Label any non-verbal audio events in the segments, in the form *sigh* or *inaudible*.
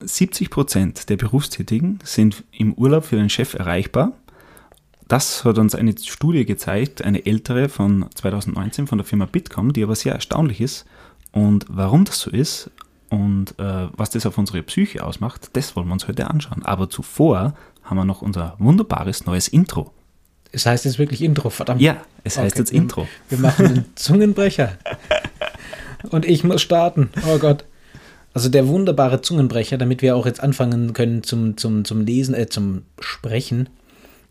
70 Prozent der Berufstätigen sind im Urlaub für den Chef erreichbar. Das hat uns eine Studie gezeigt, eine ältere von 2019 von der Firma Bitkom, die aber sehr erstaunlich ist. Und warum das so ist und äh, was das auf unsere Psyche ausmacht, das wollen wir uns heute anschauen. Aber zuvor haben wir noch unser wunderbares neues Intro. Es heißt jetzt wirklich Intro, verdammt. Ja, es heißt Okay, jetzt Intro. Wir machen einen Zungenbrecher. *laughs* Und ich muss starten. Oh Gott. Also der wunderbare Zungenbrecher, damit wir auch jetzt anfangen können zum, zum, zum Lesen, äh, zum Sprechen,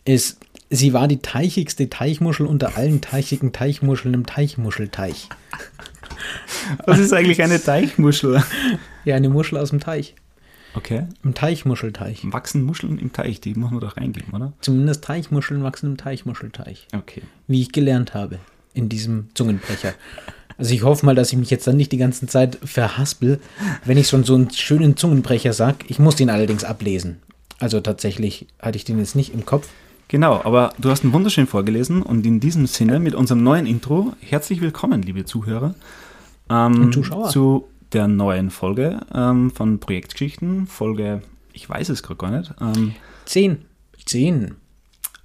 ist, sie war die teichigste Teichmuschel unter allen teichigen Teichmuscheln im Teichmuschelteich. Was ist eigentlich eine Teichmuschel? Ja, eine Muschel aus dem Teich. Okay. Im Teichmuschelteich. Wachsen Muscheln im Teich, die muss man doch reingeben, oder? Zumindest Teichmuscheln wachsen im Teichmuschelteich. Okay. Wie ich gelernt habe in diesem Zungenbrecher. Also ich hoffe mal, dass ich mich jetzt dann nicht die ganze Zeit verhaspel, wenn ich schon so einen schönen Zungenbrecher sage. Ich muss den allerdings ablesen. Also tatsächlich hatte ich den jetzt nicht im Kopf. Genau, aber du hast ihn wunderschön vorgelesen und in diesem Sinne mit unserem neuen Intro herzlich willkommen, liebe Zuhörer, ähm, Und Zuschauer. zu der neuen Folge ähm, von Projektgeschichten, Folge, ich weiß es gerade gar nicht, ähm, Zehn. Zehn.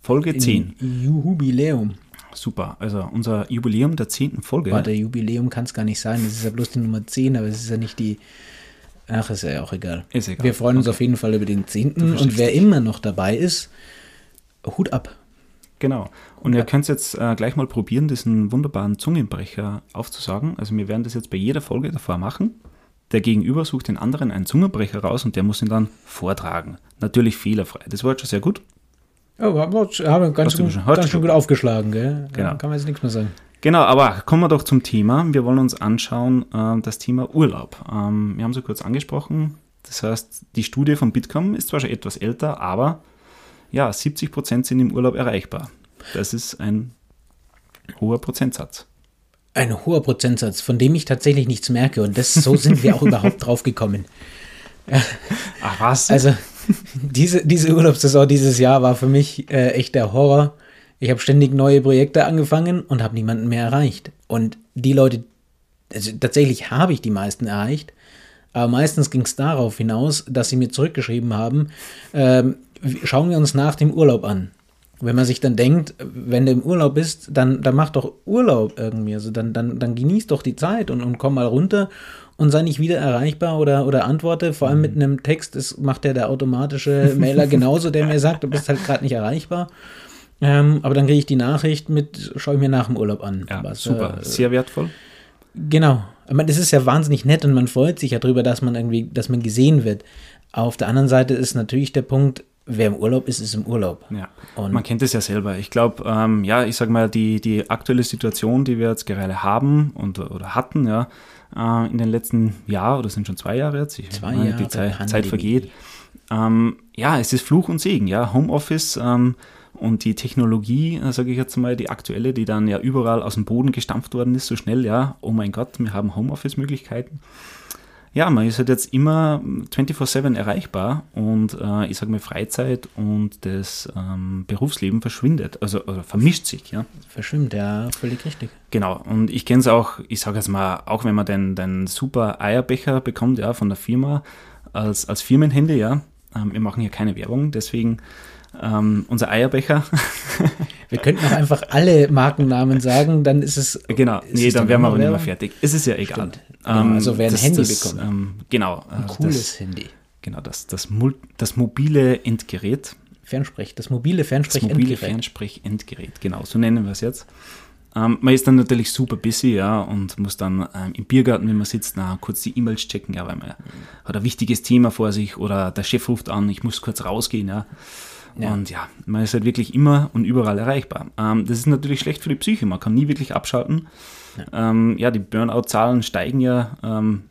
Folge 10. Jubiläum. Super, also unser Jubiläum der 10. Folge. Warte, Jubiläum kann es gar nicht sein. Das ist ja bloß die Nummer 10, aber es ist ja nicht die. Ach, ist ja auch egal. Ist egal. Wir freuen uns auf jeden Fall über den 10. Und wer immer noch dabei ist, Hut ab. Genau. Und ihr könnt jetzt äh, gleich mal probieren, diesen wunderbaren Zungenbrecher aufzusagen. Also wir werden das jetzt bei jeder Folge davor machen. Der Gegenüber sucht den anderen einen Zungenbrecher raus und der muss ihn dann vortragen. Natürlich fehlerfrei. Das war jetzt schon sehr gut. Haben wir haben ganz, gut, ganz schön gut aufgeschlagen, gell? Genau. Da kann man jetzt nichts mehr sagen. Genau, aber kommen wir doch zum Thema. Wir wollen uns anschauen, äh, das Thema Urlaub. Ähm, wir haben so kurz angesprochen. Das heißt, die Studie von Bitkom ist zwar schon etwas älter, aber ja, 70 Prozent sind im Urlaub erreichbar. Das ist ein hoher Prozentsatz. Ein hoher Prozentsatz, von dem ich tatsächlich nichts merke. Und das, so sind wir auch *laughs* überhaupt drauf gekommen. Ach was? Also, diese, diese Urlaubssaison dieses Jahr war für mich äh, echt der Horror. Ich habe ständig neue Projekte angefangen und habe niemanden mehr erreicht. Und die Leute, also tatsächlich habe ich die meisten erreicht, aber meistens ging es darauf hinaus, dass sie mir zurückgeschrieben haben, ähm, schauen wir uns nach dem Urlaub an. Wenn man sich dann denkt, wenn du im Urlaub bist, dann, dann mach doch Urlaub irgendwie. Also dann, dann, dann genieß doch die Zeit und, und komm mal runter und sei nicht wieder erreichbar oder, oder antworte. Vor allem mit einem Text, das macht ja der automatische Mailer genauso, der mir sagt, du bist halt gerade nicht erreichbar. Ähm, aber dann kriege ich die Nachricht mit, schau ich mir nach dem Urlaub an. ja, Was, super. äh, Sehr wertvoll. Genau. Ich meine, das ist ja wahnsinnig nett und man freut sich ja darüber, dass man irgendwie, dass man gesehen wird. Auf der anderen Seite ist natürlich der Punkt, wer im Urlaub ist, ist im Urlaub. Ja, Und- man kennt es ja selber. Ich glaube, ähm, ja, ich sage mal, die, die aktuelle Situation, die wir jetzt gerade haben und, oder hatten, ja, äh, in den letzten Jahren, oder sind schon zwei Jahre jetzt, ich Zwei meine, Jahre die Zeit, Pandemie. Zeit vergeht. Ähm, ja, es ist Fluch und Segen, ja, Homeoffice ähm, und die Technologie, sage ich jetzt mal, die aktuelle, die dann ja überall aus dem Boden gestampft worden ist, so schnell, ja, oh mein Gott, wir haben Homeoffice-Möglichkeiten. Ja, man ist halt jetzt immer 24-7 erreichbar und äh, ich sage mal, Freizeit und das ähm, Berufsleben verschwindet, also, also vermischt sich, ja. Verschwimmt, ja, völlig richtig. Genau, und ich kenne es auch, ich sage jetzt mal, auch wenn man den, den super Eierbecher bekommt, ja, von der Firma, als, als Firmenhandy, ja, ähm, wir machen hier keine Werbung, deswegen ähm, unser Eierbecher, *laughs* Wir könnten auch einfach alle Markennamen sagen, dann ist es. genau, ist nee, es dann wären wir aber nicht mehr fertig. Es ist ja egal. Stimmt. Genau, also wer ein Handy bekommt. Ähm, genau, äh, Cooles das, Handy. genau, das, das, das mobile Endgerät, Fernsprech, das mobile Das Fernsprech mobile Fernsprech-Endgerät, genau, so nennen wir es jetzt. Ähm, man ist dann natürlich super busy, ja, und muss dann ähm, im Biergarten, wenn man sitzt, na, kurz die E-Mails checken, ja, weil man hat ein wichtiges Thema vor sich oder der Chef ruft an, ich muss kurz rausgehen, ja. Ja. Und ja, man ist halt wirklich immer und überall erreichbar. Ähm, das ist natürlich schlecht für die Psyche, man kann nie wirklich abschalten. Ja, ähm, ja die Burnout-Zahlen steigen ja, ähm,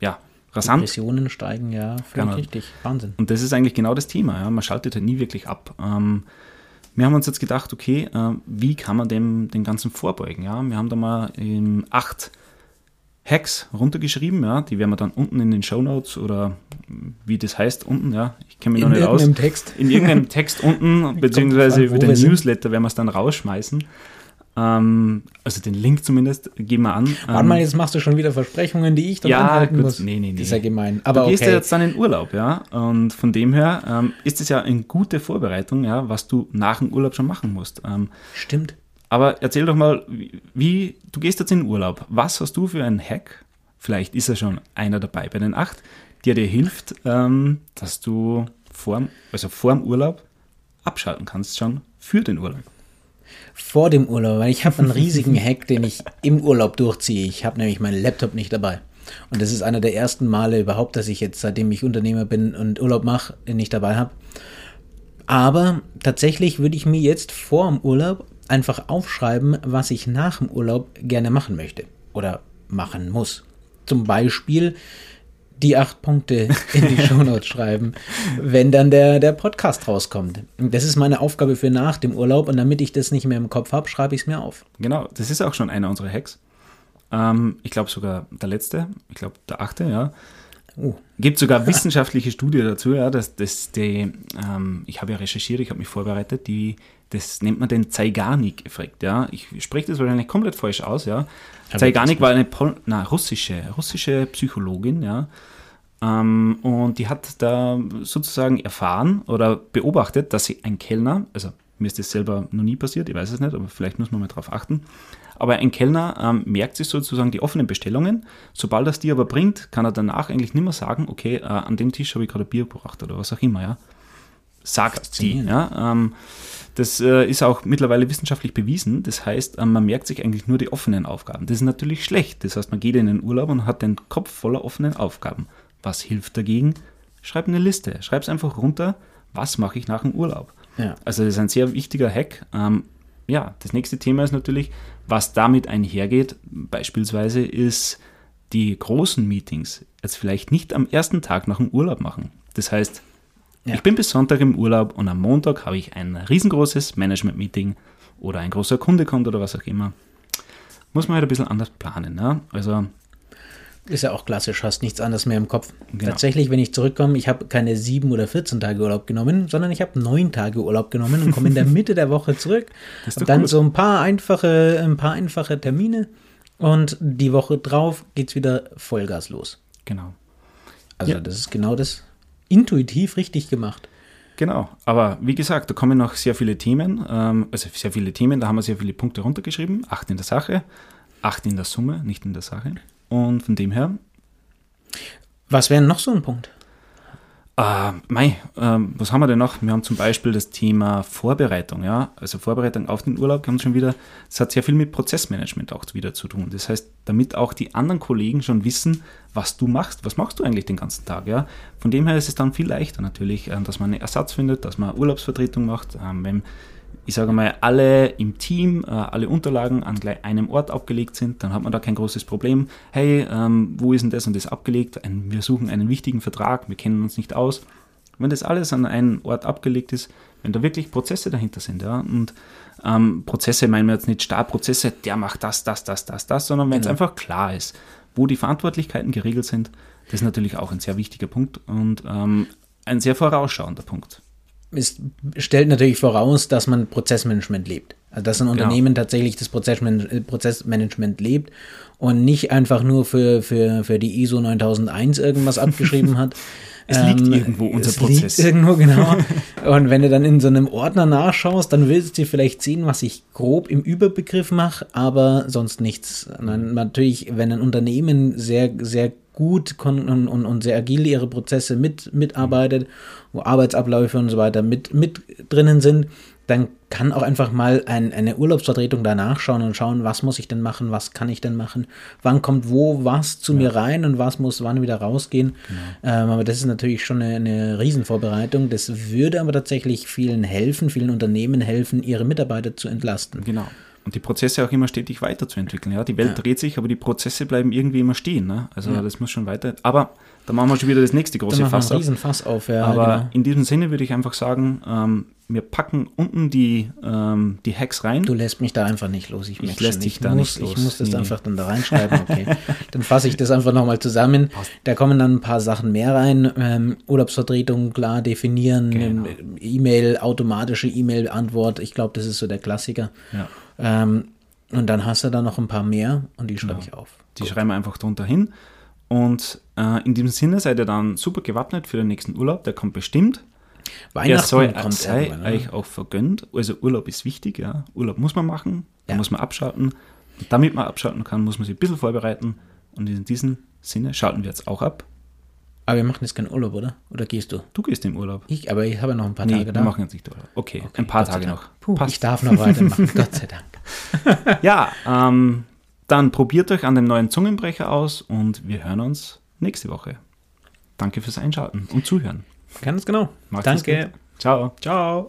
ja rasant. Depressionen steigen, ja, Genau. richtig. Wahnsinn. Und das ist eigentlich genau das Thema. Ja? Man schaltet halt nie wirklich ab. Ähm, wir haben uns jetzt gedacht, okay, äh, wie kann man dem, dem Ganzen vorbeugen? Ja? Wir haben da mal acht Hacks runtergeschrieben, ja? die werden wir dann unten in den Show Notes oder wie das heißt unten, ja, ich kenne mich noch In nicht aus. irgendeinem Text. In irgendeinem Text unten, *laughs* beziehungsweise über den. Newsletter werden wir es dann rausschmeißen. Ähm, also den Link zumindest, gehen wir an. Warte mal, jetzt machst du schon wieder Versprechungen, die ich dann ja, anhalten gut, muss. nee, nee, nee. Das ist ja gemein. Aber du gehst okay. ja jetzt dann in Urlaub, ja. Und von dem her ähm, ist es ja eine gute Vorbereitung, ja, was du nach dem Urlaub schon machen musst. Ähm, Stimmt. aber erzähl doch mal, wie, wie, du gehst jetzt in Urlaub. Was hast du für einen Hack? Vielleicht ist ja schon einer dabei bei den acht, der dir hilft, ähm, dass du vorm, also vorm Urlaub abschalten kannst schon für den Urlaub. Vor dem Urlaub, weil ich habe einen riesigen *laughs* Hack, den ich im Urlaub durchziehe. Ich habe nämlich meinen Laptop nicht dabei. Und das ist einer der ersten Male überhaupt, dass ich jetzt, seitdem ich Unternehmer bin und Urlaub mache, ihn nicht dabei habe. Aber tatsächlich würde ich mir jetzt vor dem Urlaub einfach aufschreiben, was ich nach dem Urlaub gerne machen möchte oder machen muss. Zum Beispiel die acht Punkte in die *laughs* Shownotes schreiben, wenn dann der, der Podcast rauskommt. Das ist meine Aufgabe für nach dem Urlaub und damit ich das nicht mehr im Kopf habe, schreibe ich es mir auf. Genau, das ist auch schon einer unserer Hacks. Ähm, ich glaube sogar der letzte, ich glaube der achte, ja. Oh. Gibt sogar wissenschaftliche Studie dazu, ja, dass, dass die, ähm, ich habe ja recherchiert, ich habe mich vorbereitet, die, das nennt man den Zeigarnik-Effekt, ja. Ich spreche das wahrscheinlich komplett falsch aus, ja. Aber Zeigarnik war eine Pol na, russische, russische Psychologin, ja. Ähm, und die hat da sozusagen erfahren oder beobachtet, dass sie ein Kellner, also mir ist das selber noch nie passiert, ich weiß es nicht, aber vielleicht muss man mal drauf achten. Aber ein Kellner ähm, merkt sich sozusagen die offenen Bestellungen. Sobald er es die aber bringt, kann er danach eigentlich nicht mehr sagen, okay, äh, an dem Tisch habe ich gerade Bier gebracht oder was auch immer, ja. Sagt die, ja. Ähm, das äh, ist auch mittlerweile wissenschaftlich bewiesen. Das heißt, ähm, man merkt sich eigentlich nur die offenen Aufgaben. Das ist natürlich schlecht. Das heißt, man geht in den Urlaub und hat den Kopf voller offenen Aufgaben. Was hilft dagegen? Schreib eine Liste. Schreib es einfach runter. Was mache ich nach dem Urlaub? Ja. Also das ist ein sehr wichtiger Hack. Ähm, ja, das nächste Thema ist natürlich, was damit einhergeht. Beispielsweise ist die großen Meetings jetzt vielleicht nicht am ersten Tag nach dem Urlaub machen. Das heißt, Ja. ich bin bis Sonntag im Urlaub und am Montag habe ich ein riesengroßes Management-Meeting oder ein großer Kunde kommt oder was auch immer. Muss man halt ein bisschen anders planen. Ne? Also Ist ja auch klassisch, hast nichts anderes mehr im Kopf. Genau. Tatsächlich, wenn ich zurückkomme, ich habe keine sieben oder 14 Tage Urlaub genommen, sondern ich habe neun Tage Urlaub genommen und komme in der *laughs* Mitte der Woche zurück. Und dann gut. so ein paar einfache, ein paar einfache Termine und die Woche drauf geht's wieder Vollgas los. genau. Also Ja. das ist genau das intuitiv richtig gemacht. Genau, aber wie gesagt, da kommen noch sehr viele Themen, ähm, also sehr viele Themen, da haben wir sehr viele Punkte runtergeschrieben. Acht in der Sache, acht in der Summe, nicht in der Sache. Und von dem her, Was wäre noch so ein Punkt? äh, mei, ähm, was haben wir denn noch? Wir haben zum Beispiel das Thema Vorbereitung, ja, also Vorbereitung auf den Urlaub, wir haben schon wieder, das hat sehr viel mit Prozessmanagement auch wieder zu tun. Das heißt, damit auch die anderen Kollegen schon wissen, was du machst, was machst du eigentlich den ganzen Tag, ja. Von dem her ist es dann viel leichter natürlich, äh, dass man einen Ersatz findet, dass man Urlaubsvertretung macht, ähm, wenn ich sage mal, alle im Team, äh, alle Unterlagen an gleich einem Ort abgelegt sind, dann hat man da kein großes Problem. Hey, ähm, wo ist denn das und das abgelegt? Ein, wir suchen einen wichtigen Vertrag, wir kennen uns nicht aus. Wenn das alles an einem Ort abgelegt ist, wenn da wirklich Prozesse dahinter sind, ja, und ähm, Prozesse meinen wir jetzt nicht Startprozesse, der macht das, das, das, das, das, sondern wenn es einfach klar ist, wo die Verantwortlichkeiten geregelt sind, das ist natürlich auch ein sehr wichtiger Punkt und ähm, ein sehr vorausschauender Punkt. Es stellt natürlich voraus, dass man Prozessmanagement lebt. Also dass ein Genau. Unternehmen tatsächlich das Prozessman äh, Prozessmanagement lebt und nicht einfach nur für, für, für die ISO 9001 irgendwas *laughs* abgeschrieben hat. Es liegt irgendwo, unser es Prozess. Liegt irgendwo, genau. *laughs* und wenn du dann in so einem Ordner nachschaust, dann willst du vielleicht sehen, was ich grob im Überbegriff mache, aber sonst nichts. Natürlich, wenn ein Unternehmen sehr, sehr gut und, und, und sehr agil ihre Prozesse mit, mitarbeitet, wo Arbeitsabläufe und so weiter mit, mit drinnen sind, dann kann auch einfach mal ein, eine Urlaubsvertretung da nachschauen und schauen, was muss ich denn machen, was kann ich denn machen, wann kommt wo was zu mir rein und was muss wann wieder rausgehen. Ähm, aber das ist natürlich schon eine, eine Riesenvorbereitung. Das würde aber tatsächlich vielen helfen, vielen Unternehmen helfen, ihre Mitarbeiter zu entlasten. Genau. Und die Prozesse auch immer stetig weiterzuentwickeln. Ja? Die Welt dreht sich, aber die Prozesse bleiben irgendwie immer stehen. Ne? Also das muss schon weiter. Aber da machen wir schon wieder das nächste Da große machen wir Fass auf. Riesenfass auf, ja. Aber genau. in diesem Sinne würde ich einfach sagen, ähm, wir packen unten die, ähm, die Hacks rein. Du lässt mich da einfach nicht los. Ich, merk lässt dich ich da muss, nicht los. Ich muss das Nee, nee. einfach dann da reinschreiben. Okay. *laughs* dann fasse ich das einfach nochmal zusammen. Da kommen dann ein paar Sachen mehr rein. Ähm, Urlaubsvertretung klar definieren, Genau. ähm, E-Mail, automatische E-Mail-Antwort. Ich glaube, das ist so der Klassiker. Ja. Ähm, Und dann hast du da noch ein paar mehr und die schreibe Genau. ich auf. Die schreiben wir einfach drunter hin. Und äh, in diesem Sinne seid ihr dann super gewappnet für den nächsten Urlaub. Der kommt bestimmt. Weihnachten soll kommt sei ne? euch auch vergönnt. Also Urlaub ist wichtig, ja. Urlaub muss man machen, da Ja. muss man abschalten. Und damit man abschalten kann, muss man sich ein bisschen vorbereiten. Und in diesem Sinne schalten wir jetzt auch ab. Aber wir machen jetzt keinen Urlaub, oder? Oder gehst du? Du gehst im Urlaub. Ich, aber ich habe ja noch ein paar Nee, Tage wir da. machen jetzt nicht Urlaub. Okay, ein paar Tage noch. Puh, Passt. ich darf noch weitermachen, *laughs* Gott sei Dank. *laughs* Ja, ähm, dann probiert euch an dem neuen Zungenbrecher aus und wir hören uns nächste Woche. Danke fürs Einschalten und Zuhören. Ganz genau. Macht's Danke. gut. Ciao. Ciao.